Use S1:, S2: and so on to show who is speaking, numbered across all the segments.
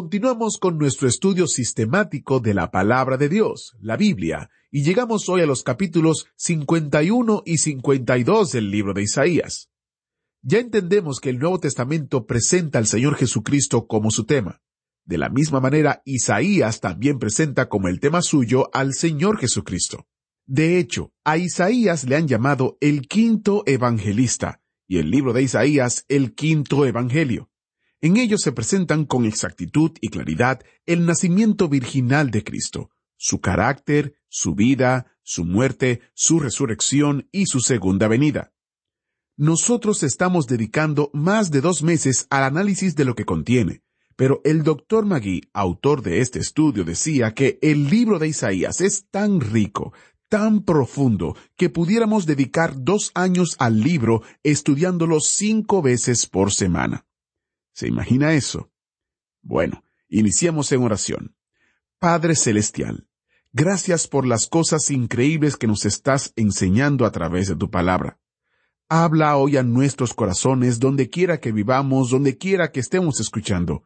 S1: Continuamos con nuestro estudio sistemático de la palabra de Dios, la Biblia, y llegamos hoy a los capítulos 51 y 52 del libro de Isaías. Ya entendemos que el Nuevo Testamento presenta al Señor Jesucristo como su tema. De la misma manera, Isaías también presenta como el tema suyo al Señor Jesucristo. De hecho, a Isaías le han llamado el quinto evangelista, y el libro de Isaías el quinto evangelio. En ellos se presentan con exactitud y claridad el nacimiento virginal de Cristo, su carácter, su vida, su muerte, su resurrección y su segunda venida. Nosotros estamos dedicando más de dos meses al análisis de lo que contiene, pero el doctor Magui, autor de este estudio, decía que el libro de Isaías es tan rico, tan profundo, que pudiéramos dedicar dos años al libro estudiándolo cinco veces por semana. ¿Se imagina eso? Bueno, iniciamos en oración. Padre Celestial, gracias por las cosas increíbles que nos estás enseñando a través de tu palabra. Habla hoy a nuestros corazones donde quiera que vivamos, donde quiera que estemos escuchando.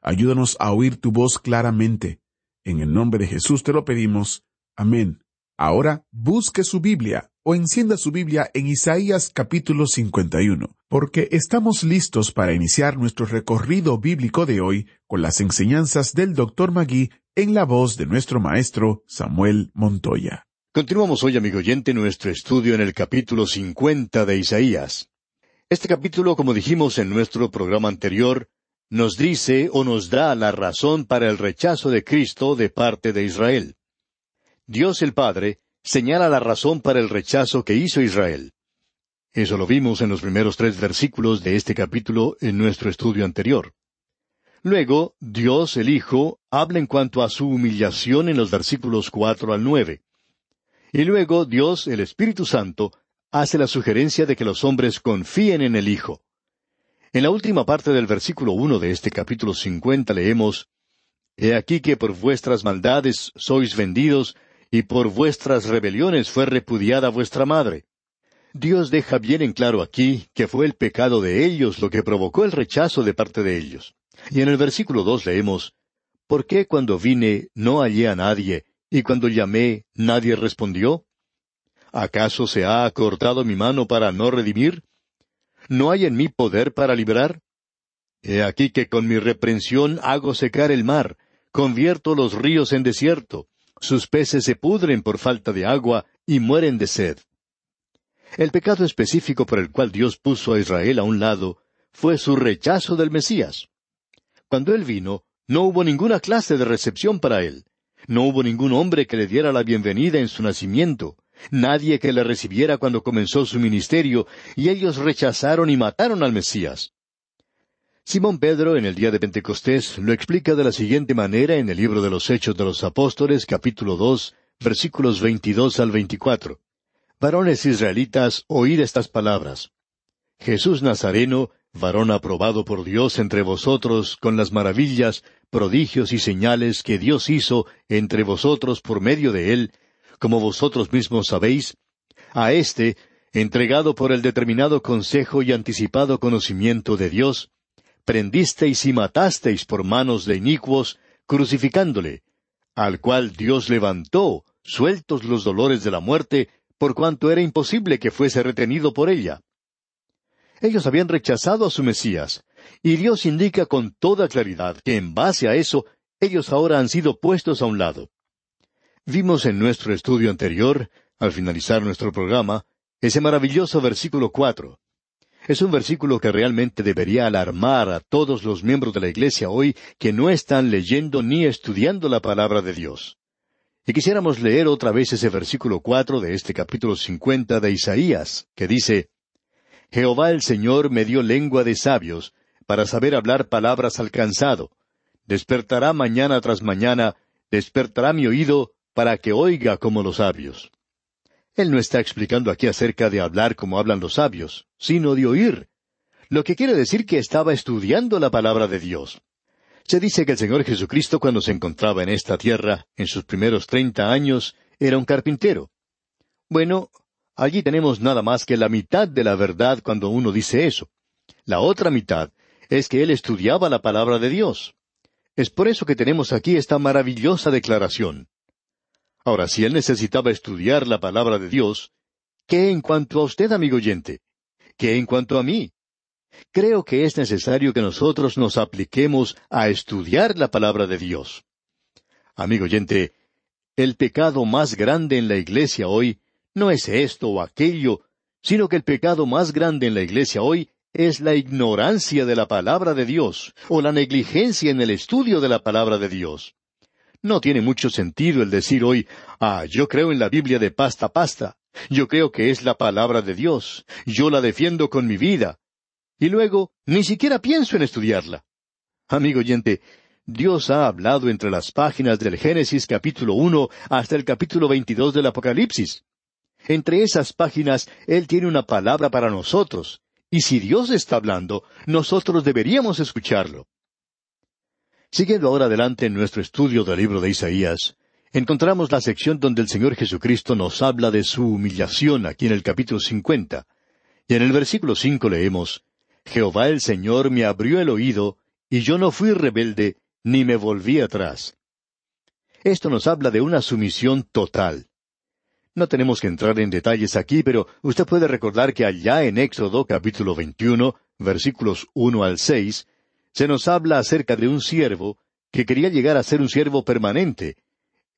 S1: Ayúdanos a oír tu voz claramente. En el nombre de Jesús te lo pedimos. Amén. Ahora busque su Biblia o encienda su Biblia en Isaías capítulo 51, porque estamos listos para iniciar nuestro recorrido bíblico de hoy con las enseñanzas del Dr. Magui en la voz de nuestro maestro Samuel Montoya.
S2: Continuamos hoy, amigo oyente, nuestro estudio en el capítulo 50 de Isaías. Este capítulo, como dijimos en nuestro programa anterior, nos dice o nos da la razón para el rechazo de Cristo de parte de Israel. Dios el Padre señala la razón para el rechazo que hizo Israel. Eso lo vimos en los primeros tres versículos de este capítulo en nuestro estudio anterior. Luego, Dios el Hijo habla en cuanto a su humillación en los versículos cuatro al nueve. Y luego Dios, el Espíritu Santo, hace la sugerencia de que los hombres confíen en el Hijo. En la última parte del versículo uno de este capítulo cincuenta leemos He aquí que por vuestras maldades sois vendidos, y por vuestras rebeliones fue repudiada vuestra madre. Dios deja bien en claro aquí que fue el pecado de ellos lo que provocó el rechazo de parte de ellos. Y en el versículo dos leemos, ¿Por qué cuando vine no hallé a nadie, y cuando llamé nadie respondió? ¿Acaso se ha acortado mi mano para no redimir? ¿No hay en mí poder para librar? He aquí que con mi reprensión hago secar el mar, convierto los ríos en desierto, sus peces se pudren por falta de agua y mueren de sed. El pecado específico por el cual Dios puso a Israel a un lado fue su rechazo del Mesías. Cuando él vino, no hubo ninguna clase de recepción para él. No hubo ningún hombre que le diera la bienvenida en su nacimiento, nadie que le recibiera cuando comenzó su ministerio, y ellos rechazaron y mataron al Mesías. Simón Pedro en el día de Pentecostés lo explica de la siguiente manera en el libro de los Hechos de los Apóstoles capítulo dos versículos veintidós al veinticuatro. Varones israelitas, oíd estas palabras. Jesús Nazareno, varón aprobado por Dios entre vosotros con las maravillas, prodigios y señales que Dios hizo entre vosotros por medio de él, como vosotros mismos sabéis, a éste, entregado por el determinado consejo y anticipado conocimiento de Dios, prendisteis y matasteis por manos de inicuos, crucificándole, al cual Dios levantó, sueltos los dolores de la muerte, por cuanto era imposible que fuese retenido por ella. Ellos habían rechazado a su Mesías, y Dios indica con toda claridad que en base a eso ellos ahora han sido puestos a un lado. Vimos en nuestro estudio anterior, al finalizar nuestro programa, ese maravilloso versículo cuatro, es un versículo que realmente debería alarmar a todos los miembros de la Iglesia hoy que no están leyendo ni estudiando la palabra de Dios. Y quisiéramos leer otra vez ese versículo cuatro de este capítulo cincuenta de Isaías, que dice Jehová el Señor me dio lengua de sabios, para saber hablar palabras alcanzado. Despertará mañana tras mañana, despertará mi oído para que oiga como los sabios. Él no está explicando aquí acerca de hablar como hablan los sabios, sino de oír. Lo que quiere decir que estaba estudiando la palabra de Dios. Se dice que el Señor Jesucristo cuando se encontraba en esta tierra, en sus primeros treinta años, era un carpintero. Bueno, allí tenemos nada más que la mitad de la verdad cuando uno dice eso. La otra mitad es que él estudiaba la palabra de Dios. Es por eso que tenemos aquí esta maravillosa declaración. Ahora, si él necesitaba estudiar la palabra de Dios, ¿qué en cuanto a usted, amigo oyente? ¿Qué en cuanto a mí? Creo que es necesario que nosotros nos apliquemos a estudiar la palabra de Dios. Amigo oyente, el pecado más grande en la iglesia hoy no es esto o aquello, sino que el pecado más grande en la iglesia hoy es la ignorancia de la palabra de Dios o la negligencia en el estudio de la palabra de Dios. No tiene mucho sentido el decir hoy, ah, yo creo en la Biblia de pasta a pasta, yo creo que es la palabra de Dios, yo la defiendo con mi vida, y luego ni siquiera pienso en estudiarla. Amigo oyente, Dios ha hablado entre las páginas del Génesis capítulo uno hasta el capítulo veintidós del Apocalipsis. Entre esas páginas Él tiene una palabra para nosotros, y si Dios está hablando, nosotros deberíamos escucharlo. Siguiendo ahora adelante en nuestro estudio del libro de Isaías, encontramos la sección donde el Señor Jesucristo nos habla de su humillación aquí en el capítulo cincuenta. Y en el versículo cinco leemos, Jehová el Señor me abrió el oído, y yo no fui rebelde, ni me volví atrás. Esto nos habla de una sumisión total. No tenemos que entrar en detalles aquí, pero usted puede recordar que allá en Éxodo capítulo 21, versículos uno al seis, se nos habla acerca de un siervo que quería llegar a ser un siervo permanente.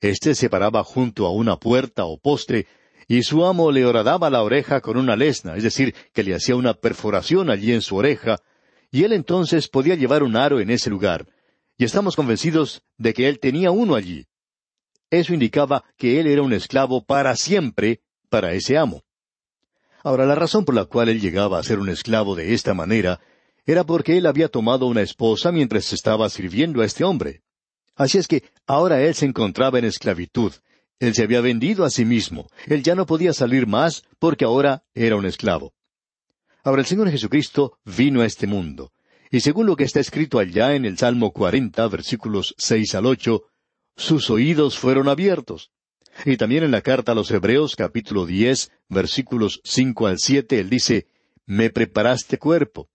S2: Este se paraba junto a una puerta o poste, y su amo le horadaba la oreja con una lesna, es decir, que le hacía una perforación allí en su oreja, y él entonces podía llevar un aro en ese lugar. Y estamos convencidos de que él tenía uno allí. Eso indicaba que él era un esclavo para siempre para ese amo. Ahora, la razón por la cual él llegaba a ser un esclavo de esta manera era porque él había tomado una esposa mientras estaba sirviendo a este hombre. Así es que ahora él se encontraba en esclavitud. Él se había vendido a sí mismo. Él ya no podía salir más porque ahora era un esclavo. Ahora el Señor Jesucristo vino a este mundo. Y según lo que está escrito allá en el Salmo cuarenta, versículos seis al ocho, sus oídos fueron abiertos. Y también en la carta a los Hebreos capítulo diez, versículos cinco al siete, él dice, Me preparaste cuerpo.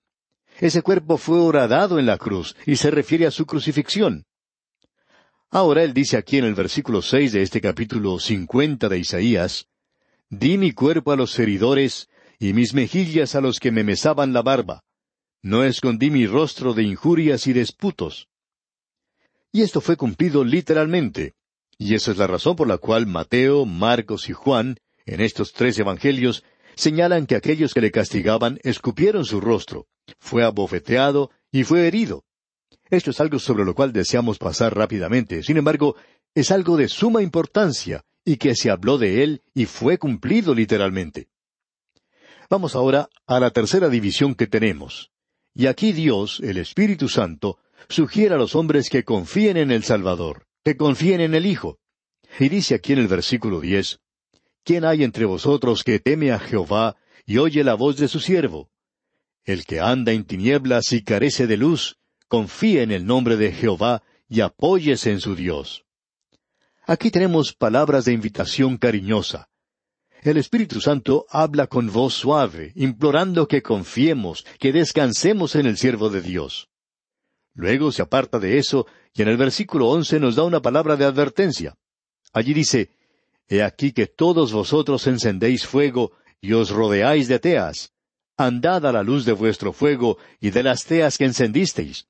S2: Ese cuerpo fue horadado en la cruz y se refiere a su crucifixión. Ahora él dice aquí en el versículo seis de este capítulo cincuenta de Isaías, Di mi cuerpo a los heridores y mis mejillas a los que me mesaban la barba. No escondí mi rostro de injurias y disputos. Y esto fue cumplido literalmente. Y esa es la razón por la cual Mateo, Marcos y Juan, en estos tres evangelios, señalan que aquellos que le castigaban escupieron su rostro, fue abofeteado y fue herido. Esto es algo sobre lo cual deseamos pasar rápidamente. Sin embargo, es algo de suma importancia y que se habló de él y fue cumplido literalmente. Vamos ahora a la tercera división que tenemos. Y aquí Dios, el Espíritu Santo, sugiere a los hombres que confíen en el Salvador, que confíen en el Hijo. Y dice aquí en el versículo diez, ¿Quién hay entre vosotros que teme a Jehová y oye la voz de su siervo? El que anda en tinieblas y carece de luz, confíe en el nombre de Jehová y apóyese en su Dios. Aquí tenemos palabras de invitación cariñosa. El Espíritu Santo habla con voz suave, implorando que confiemos, que descansemos en el siervo de Dios. Luego se aparta de eso y en el versículo once nos da una palabra de advertencia. Allí dice, He aquí que todos vosotros encendéis fuego y os rodeáis de teas. Andad a la luz de vuestro fuego y de las teas que encendisteis.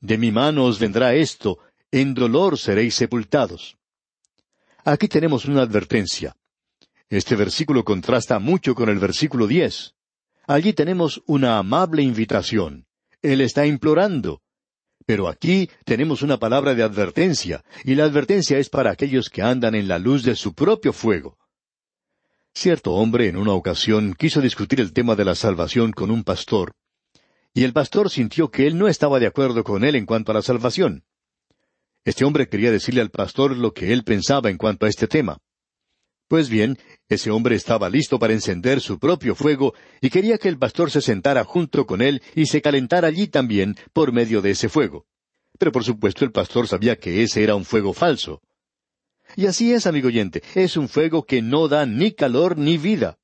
S2: De mi mano os vendrá esto, en dolor seréis sepultados. Aquí tenemos una advertencia. Este versículo contrasta mucho con el versículo diez. Allí tenemos una amable invitación. Él está implorando, pero aquí tenemos una palabra de advertencia, y la advertencia es para aquellos que andan en la luz de su propio fuego. Cierto hombre en una ocasión quiso discutir el tema de la salvación con un pastor, y el pastor sintió que él no estaba de acuerdo con él en cuanto a la salvación. Este hombre quería decirle al pastor lo que él pensaba en cuanto a este tema. Pues bien, ese hombre estaba listo para encender su propio fuego y quería que el pastor se sentara junto con él y se calentara allí también por medio de ese fuego. Pero por supuesto el pastor sabía que ese era un fuego falso. Y así es, amigo oyente, es un fuego que no da ni calor ni vida.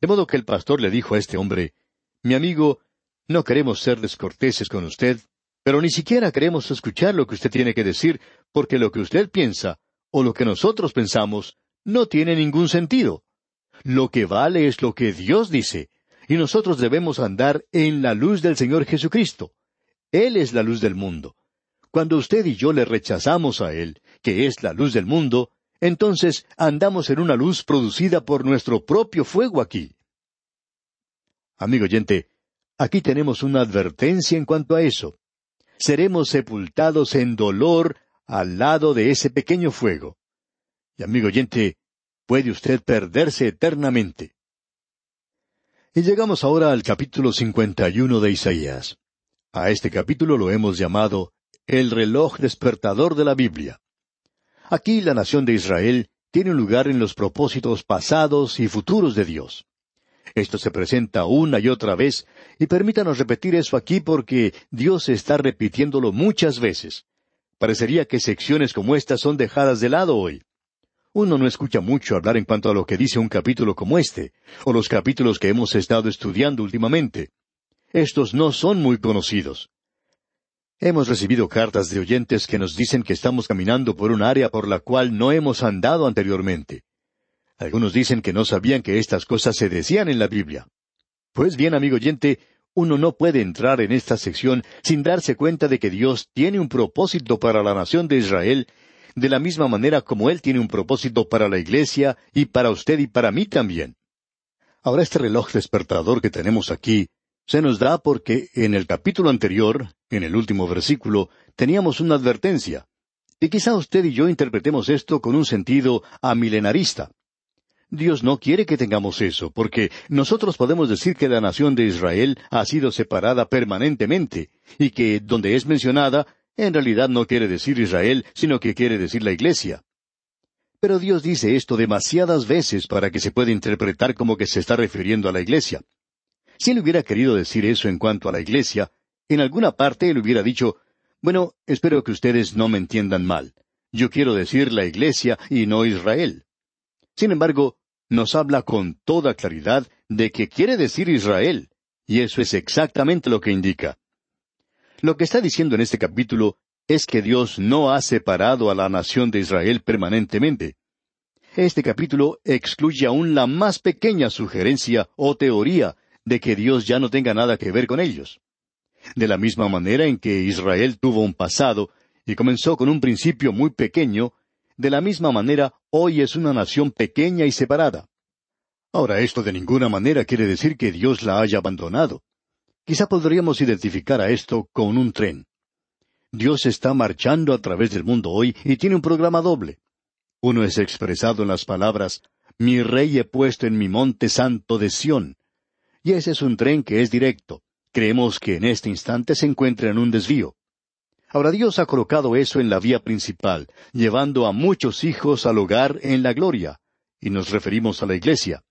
S2: De modo que el pastor le dijo a este hombre, Mi amigo, no queremos ser descorteses con usted, pero ni siquiera queremos escuchar lo que usted tiene que decir, porque lo que usted piensa, o lo que nosotros pensamos, no tiene ningún sentido. Lo que vale es lo que Dios dice, y nosotros debemos andar en la luz del Señor Jesucristo. Él es la luz del mundo. Cuando usted y yo le rechazamos a Él, que es la luz del mundo, entonces andamos en una luz producida por nuestro propio fuego aquí. Amigo oyente, aquí tenemos una advertencia en cuanto a eso. Seremos sepultados en dolor al lado de ese pequeño fuego. Y amigo oyente, puede usted perderse eternamente. Y llegamos ahora al capítulo 51 de Isaías. A este capítulo lo hemos llamado el reloj despertador de la Biblia. Aquí la nación de Israel tiene un lugar en los propósitos pasados y futuros de Dios. Esto se presenta una y otra vez, y permítanos repetir eso aquí porque Dios está repitiéndolo muchas veces. Parecería que secciones como estas son dejadas de lado hoy. Uno no escucha mucho hablar en cuanto a lo que dice un capítulo como este, o los capítulos que hemos estado estudiando últimamente. Estos no son muy conocidos. Hemos recibido cartas de oyentes que nos dicen que estamos caminando por un área por la cual no hemos andado anteriormente. Algunos dicen que no sabían que estas cosas se decían en la Biblia. Pues bien, amigo oyente, uno no puede entrar en esta sección sin darse cuenta de que Dios tiene un propósito para la nación de Israel, de la misma manera como Él tiene un propósito para la Iglesia y para usted y para mí también. Ahora este reloj despertador que tenemos aquí se nos da porque en el capítulo anterior, en el último versículo, teníamos una advertencia. Y quizá usted y yo interpretemos esto con un sentido amilenarista. Dios no quiere que tengamos eso, porque nosotros podemos decir que la nación de Israel ha sido separada permanentemente, y que donde es mencionada, en realidad no quiere decir Israel, sino que quiere decir la Iglesia. Pero Dios dice esto demasiadas veces para que se pueda interpretar como que se está refiriendo a la Iglesia. Si él hubiera querido decir eso en cuanto a la iglesia, en alguna parte él hubiera dicho, bueno, espero que ustedes no me entiendan mal. Yo quiero decir la iglesia y no Israel. Sin embargo, nos habla con toda claridad de que quiere decir Israel, y eso es exactamente lo que indica. Lo que está diciendo en este capítulo es que Dios no ha separado a la nación de Israel permanentemente. Este capítulo excluye aún la más pequeña sugerencia o teoría de que Dios ya no tenga nada que ver con ellos. De la misma manera en que Israel tuvo un pasado y comenzó con un principio muy pequeño, de la misma manera hoy es una nación pequeña y separada. Ahora esto de ninguna manera quiere decir que Dios la haya abandonado. Quizá podríamos identificar a esto con un tren. Dios está marchando a través del mundo hoy y tiene un programa doble. Uno es expresado en las palabras, Mi rey he puesto en mi monte santo de Sión. Y ese es un tren que es directo. Creemos que en este instante se encuentra en un desvío. Ahora Dios ha colocado eso en la vía principal, llevando a muchos hijos al hogar en la gloria, y nos referimos a la iglesia.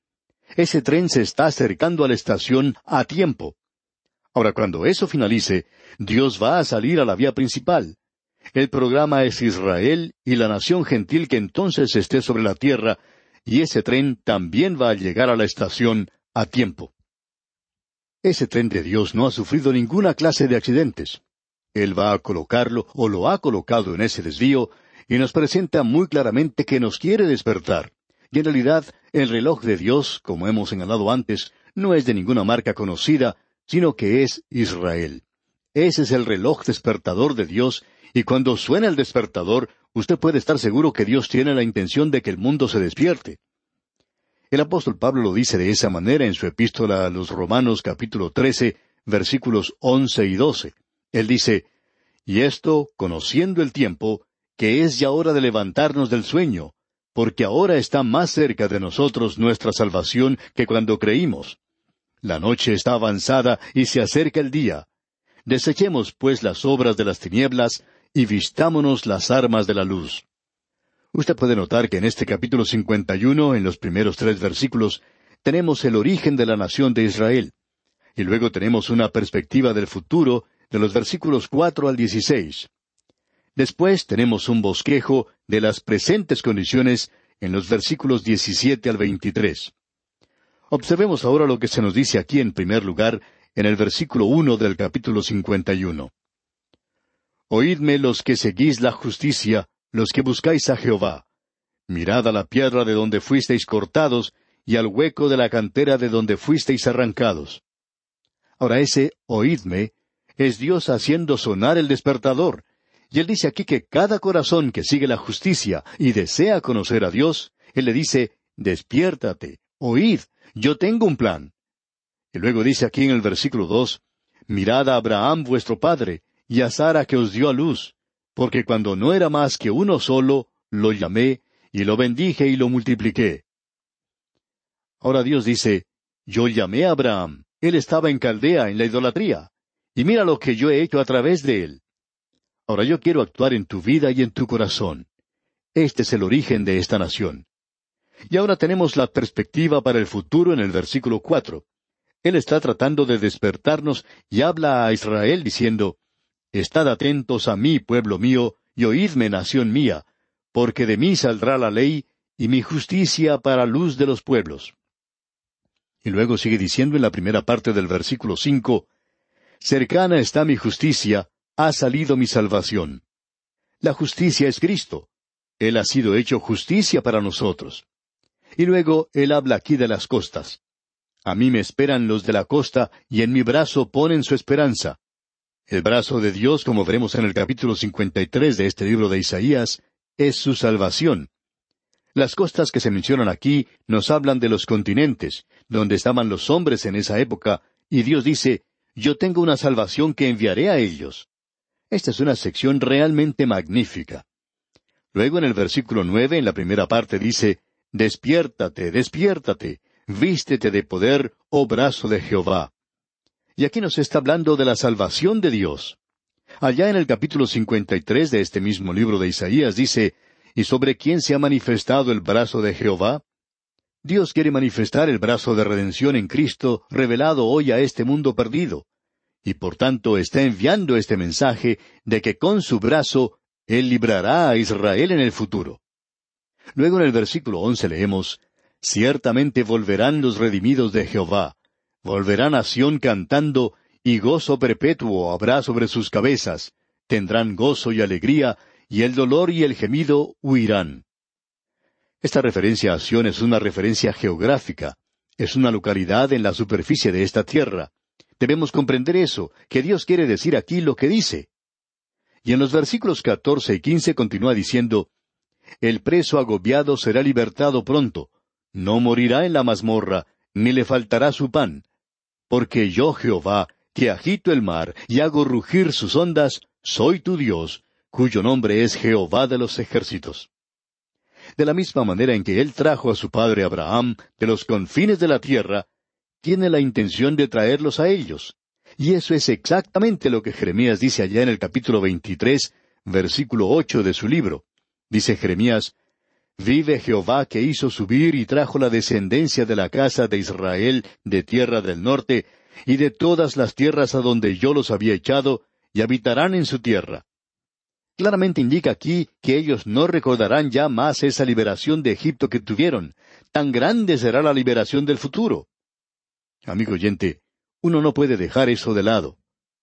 S2: Ese tren se está acercando a la estación a tiempo. Ahora, cuando eso finalice, Dios va a salir a la vía principal. El programa es Israel y la nación gentil que entonces esté sobre la tierra, y ese tren también va a llegar a la estación a tiempo. Ese tren de Dios no ha sufrido ninguna clase de accidentes. Él va a colocarlo o lo ha colocado en ese desvío y nos presenta muy claramente que nos quiere despertar. Y en realidad, el reloj de Dios, como hemos señalado antes, no es de ninguna marca conocida, sino que es Israel. Ese es el reloj despertador de Dios, y cuando suena el despertador, usted puede estar seguro que Dios tiene la intención de que el mundo se despierte. El apóstol Pablo lo dice de esa manera en su epístola a los Romanos capítulo trece, versículos once y doce. Él dice, Y esto, conociendo el tiempo, que es ya hora de levantarnos del sueño, porque ahora está más cerca de nosotros nuestra salvación que cuando creímos. La noche está avanzada y se acerca el día. Desechemos, pues, las obras de las tinieblas y vistámonos las armas de la luz. Usted puede notar que en este capítulo 51, en los primeros tres versículos, tenemos el origen de la nación de Israel. Y luego tenemos una perspectiva del futuro de los versículos cuatro al dieciséis. Después tenemos un bosquejo de las presentes condiciones en los versículos diecisiete al veintitrés. Observemos ahora lo que se nos dice aquí en primer lugar en el versículo uno del capítulo cincuenta y uno. Oídme los que seguís la justicia, los que buscáis a Jehová. Mirad a la piedra de donde fuisteis cortados, y al hueco de la cantera de donde fuisteis arrancados. Ahora ese oídme es Dios haciendo sonar el despertador, y él dice aquí que cada corazón que sigue la justicia y desea conocer a Dios, él le dice, despiértate, oíd, yo tengo un plan. Y luego dice aquí en el versículo dos, mirad a Abraham vuestro padre, y a Sara que os dio a luz, porque cuando no era más que uno solo, lo llamé, y lo bendije y lo multipliqué. Ahora Dios dice, yo llamé a Abraham, él estaba en Caldea, en la idolatría, y mira lo que yo he hecho a través de él. Ahora yo quiero actuar en tu vida y en tu corazón. Este es el origen de esta nación. Y ahora tenemos la perspectiva para el futuro en el versículo cuatro. Él está tratando de despertarnos y habla a Israel diciendo, Estad atentos a mí, pueblo mío, y oídme, nación mía, porque de mí saldrá la ley y mi justicia para luz de los pueblos. Y luego sigue diciendo en la primera parte del versículo cinco, Cercana está mi justicia, ha salido mi salvación. La justicia es Cristo. Él ha sido hecho justicia para nosotros. Y luego Él habla aquí de las costas. A mí me esperan los de la costa, y en mi brazo ponen su esperanza. El brazo de Dios, como veremos en el capítulo 53 de este libro de Isaías, es su salvación. Las costas que se mencionan aquí nos hablan de los continentes, donde estaban los hombres en esa época, y Dios dice, Yo tengo una salvación que enviaré a ellos. Esta es una sección realmente magnífica. Luego en el versículo nueve, en la primera parte, dice, Despiértate, despiértate, vístete de poder, oh brazo de Jehová. Y aquí nos está hablando de la salvación de Dios. Allá en el capítulo 53 de este mismo libro de Isaías dice, ¿Y sobre quién se ha manifestado el brazo de Jehová? Dios quiere manifestar el brazo de redención en Cristo revelado hoy a este mundo perdido. Y por tanto está enviando este mensaje de que con su brazo Él librará a Israel en el futuro. Luego en el versículo once leemos, Ciertamente volverán los redimidos de Jehová, Volverá nación cantando, y gozo perpetuo habrá sobre sus cabezas. Tendrán gozo y alegría, y el dolor y el gemido huirán. Esta referencia a Sion es una referencia geográfica. Es una localidad en la superficie de esta tierra. Debemos comprender eso, que Dios quiere decir aquí lo que dice. Y en los versículos catorce y quince continúa diciendo, El preso agobiado será libertado pronto, no morirá en la mazmorra, ni le faltará su pan, porque yo Jehová, que agito el mar y hago rugir sus ondas, soy tu Dios, cuyo nombre es Jehová de los ejércitos. De la misma manera en que él trajo a su padre Abraham de los confines de la tierra, tiene la intención de traerlos a ellos. Y eso es exactamente lo que Jeremías dice allá en el capítulo veintitrés, versículo ocho de su libro. Dice Jeremías, Vive Jehová que hizo subir y trajo la descendencia de la casa de Israel de tierra del norte, y de todas las tierras a donde yo los había echado, y habitarán en su tierra. Claramente indica aquí que ellos no recordarán ya más esa liberación de Egipto que tuvieron. Tan grande será la liberación del futuro. Amigo oyente, uno no puede dejar eso de lado.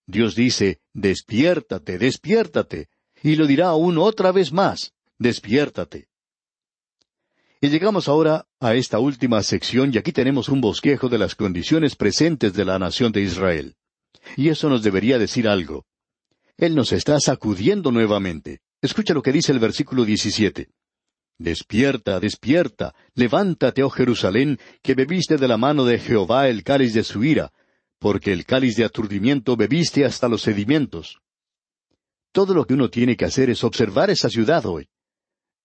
S2: Dios dice, despiértate, despiértate, y lo dirá aún otra vez más, despiértate. Y llegamos ahora a esta última sección y aquí tenemos un bosquejo de las condiciones presentes de la nación de Israel. Y eso nos debería decir algo. Él nos está sacudiendo nuevamente. Escucha lo que dice el versículo 17. Despierta, despierta, levántate, oh Jerusalén, que bebiste de la mano de Jehová el cáliz de su ira, porque el cáliz de aturdimiento bebiste hasta los sedimentos. Todo lo que uno tiene que hacer es observar esa ciudad hoy.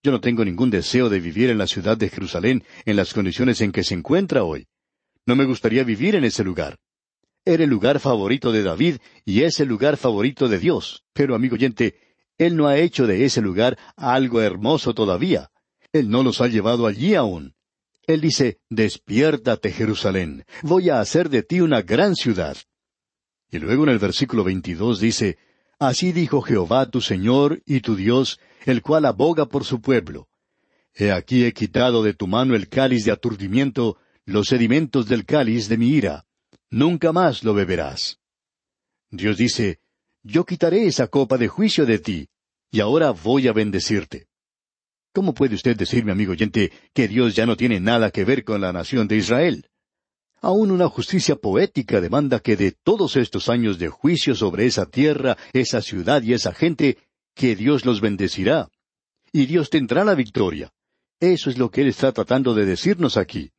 S2: Yo no tengo ningún deseo de vivir en la ciudad de Jerusalén en las condiciones en que se encuentra hoy. No me gustaría vivir en ese lugar. Era el lugar favorito de David y es el lugar favorito de Dios. Pero, amigo oyente, Él no ha hecho de ese lugar algo hermoso todavía. Él no los ha llevado allí aún. Él dice, Despiértate, Jerusalén, voy a hacer de ti una gran ciudad. Y luego en el versículo 22 dice, Así dijo Jehová tu Señor y tu Dios, el cual aboga por su pueblo. He aquí he quitado de tu mano el cáliz de aturdimiento, los sedimentos del cáliz de mi ira. Nunca más lo beberás. Dios dice, Yo quitaré esa copa de juicio de ti, y ahora voy a bendecirte. ¿Cómo puede usted decirme, amigo oyente, que Dios ya no tiene nada que ver con la nación de Israel? Aún una justicia poética demanda que de todos estos años de juicio sobre esa tierra, esa ciudad y esa gente, que Dios los bendecirá. Y Dios tendrá la victoria. Eso es lo que Él está tratando de decirnos aquí.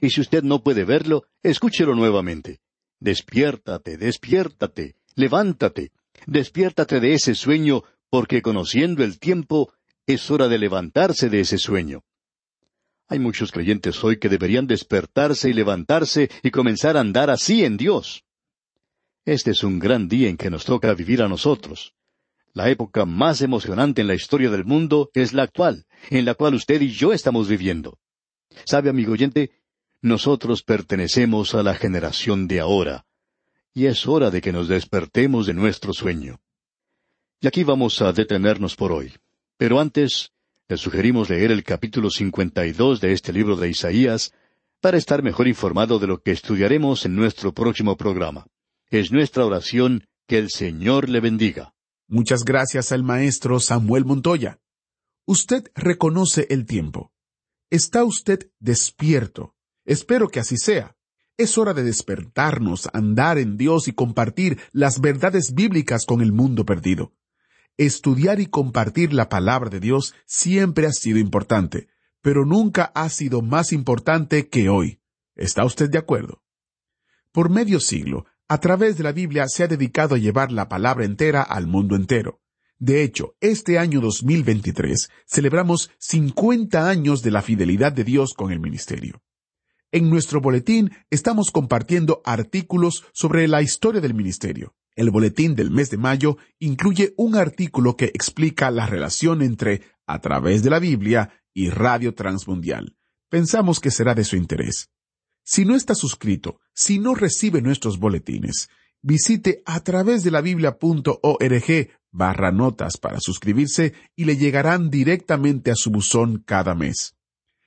S2: Y si usted no puede verlo, escúchelo nuevamente. Despiértate, despiértate, levántate, despiértate de ese sueño, porque conociendo el tiempo, es hora de levantarse de ese sueño. Hay muchos creyentes hoy que deberían despertarse y levantarse y comenzar a andar así en Dios. Este es un gran día en que nos toca vivir a nosotros. La época más emocionante en la historia del mundo es la actual, en la cual usted y yo estamos viviendo. ¿Sabe, amigo oyente? Nosotros pertenecemos a la generación de ahora, y es hora de que nos despertemos de nuestro sueño. Y aquí vamos a detenernos por hoy. Pero antes, le sugerimos leer el capítulo 52 de este libro de Isaías para estar mejor informado de lo que estudiaremos en nuestro próximo programa. Es nuestra oración que el Señor le bendiga.
S1: Muchas gracias al maestro Samuel Montoya. Usted reconoce el tiempo. Está usted despierto. Espero que así sea. Es hora de despertarnos, andar en Dios y compartir las verdades bíblicas con el mundo perdido. Estudiar y compartir la palabra de Dios siempre ha sido importante, pero nunca ha sido más importante que hoy. ¿Está usted de acuerdo? Por medio siglo, a través de la Biblia se ha dedicado a llevar la palabra entera al mundo entero. De hecho, este año 2023 celebramos 50 años de la fidelidad de Dios con el ministerio. En nuestro boletín estamos compartiendo artículos sobre la historia del ministerio. El boletín del mes de mayo incluye un artículo que explica la relación entre a través de la Biblia y Radio Transmundial. Pensamos que será de su interés. Si no está suscrito, si no recibe nuestros boletines, visite a través de la biblia.org barra notas para suscribirse y le llegarán directamente a su buzón cada mes.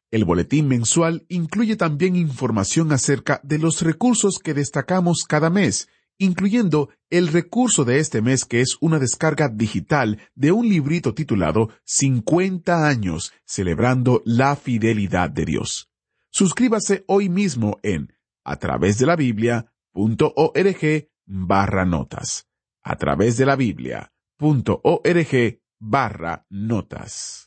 S1: El boletín mensual incluye también información acerca de los recursos que destacamos cada mes incluyendo el recurso de este mes que es una descarga digital de un librito titulado 50 años celebrando la fidelidad de Dios. Suscríbase hoy mismo en a través de la Biblia.org barra notas. A través de la Biblia.org barra notas.